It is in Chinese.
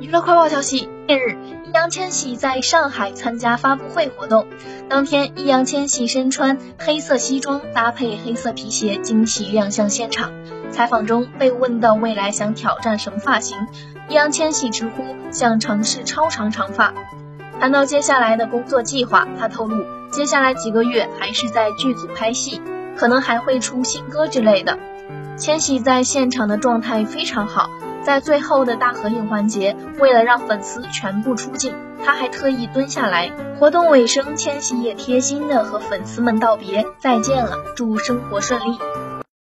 娱乐快报消息：近日，易烊千玺在上海参加发布会活动。当天，易烊千玺身穿黑色西装，搭配黑色皮鞋，惊喜亮相现场。采访中被问到未来想挑战什么发型，易烊千玺直呼想尝试超长长发。谈到接下来的工作计划，他透露，接下来几个月还是在剧组拍戏，可能还会出新歌之类的。千玺在现场的状态非常好。在最后的大合影环节，为了让粉丝全部出镜，他还特意蹲下来。活动尾声，千玺也贴心的和粉丝们道别，再见了，祝生活顺利。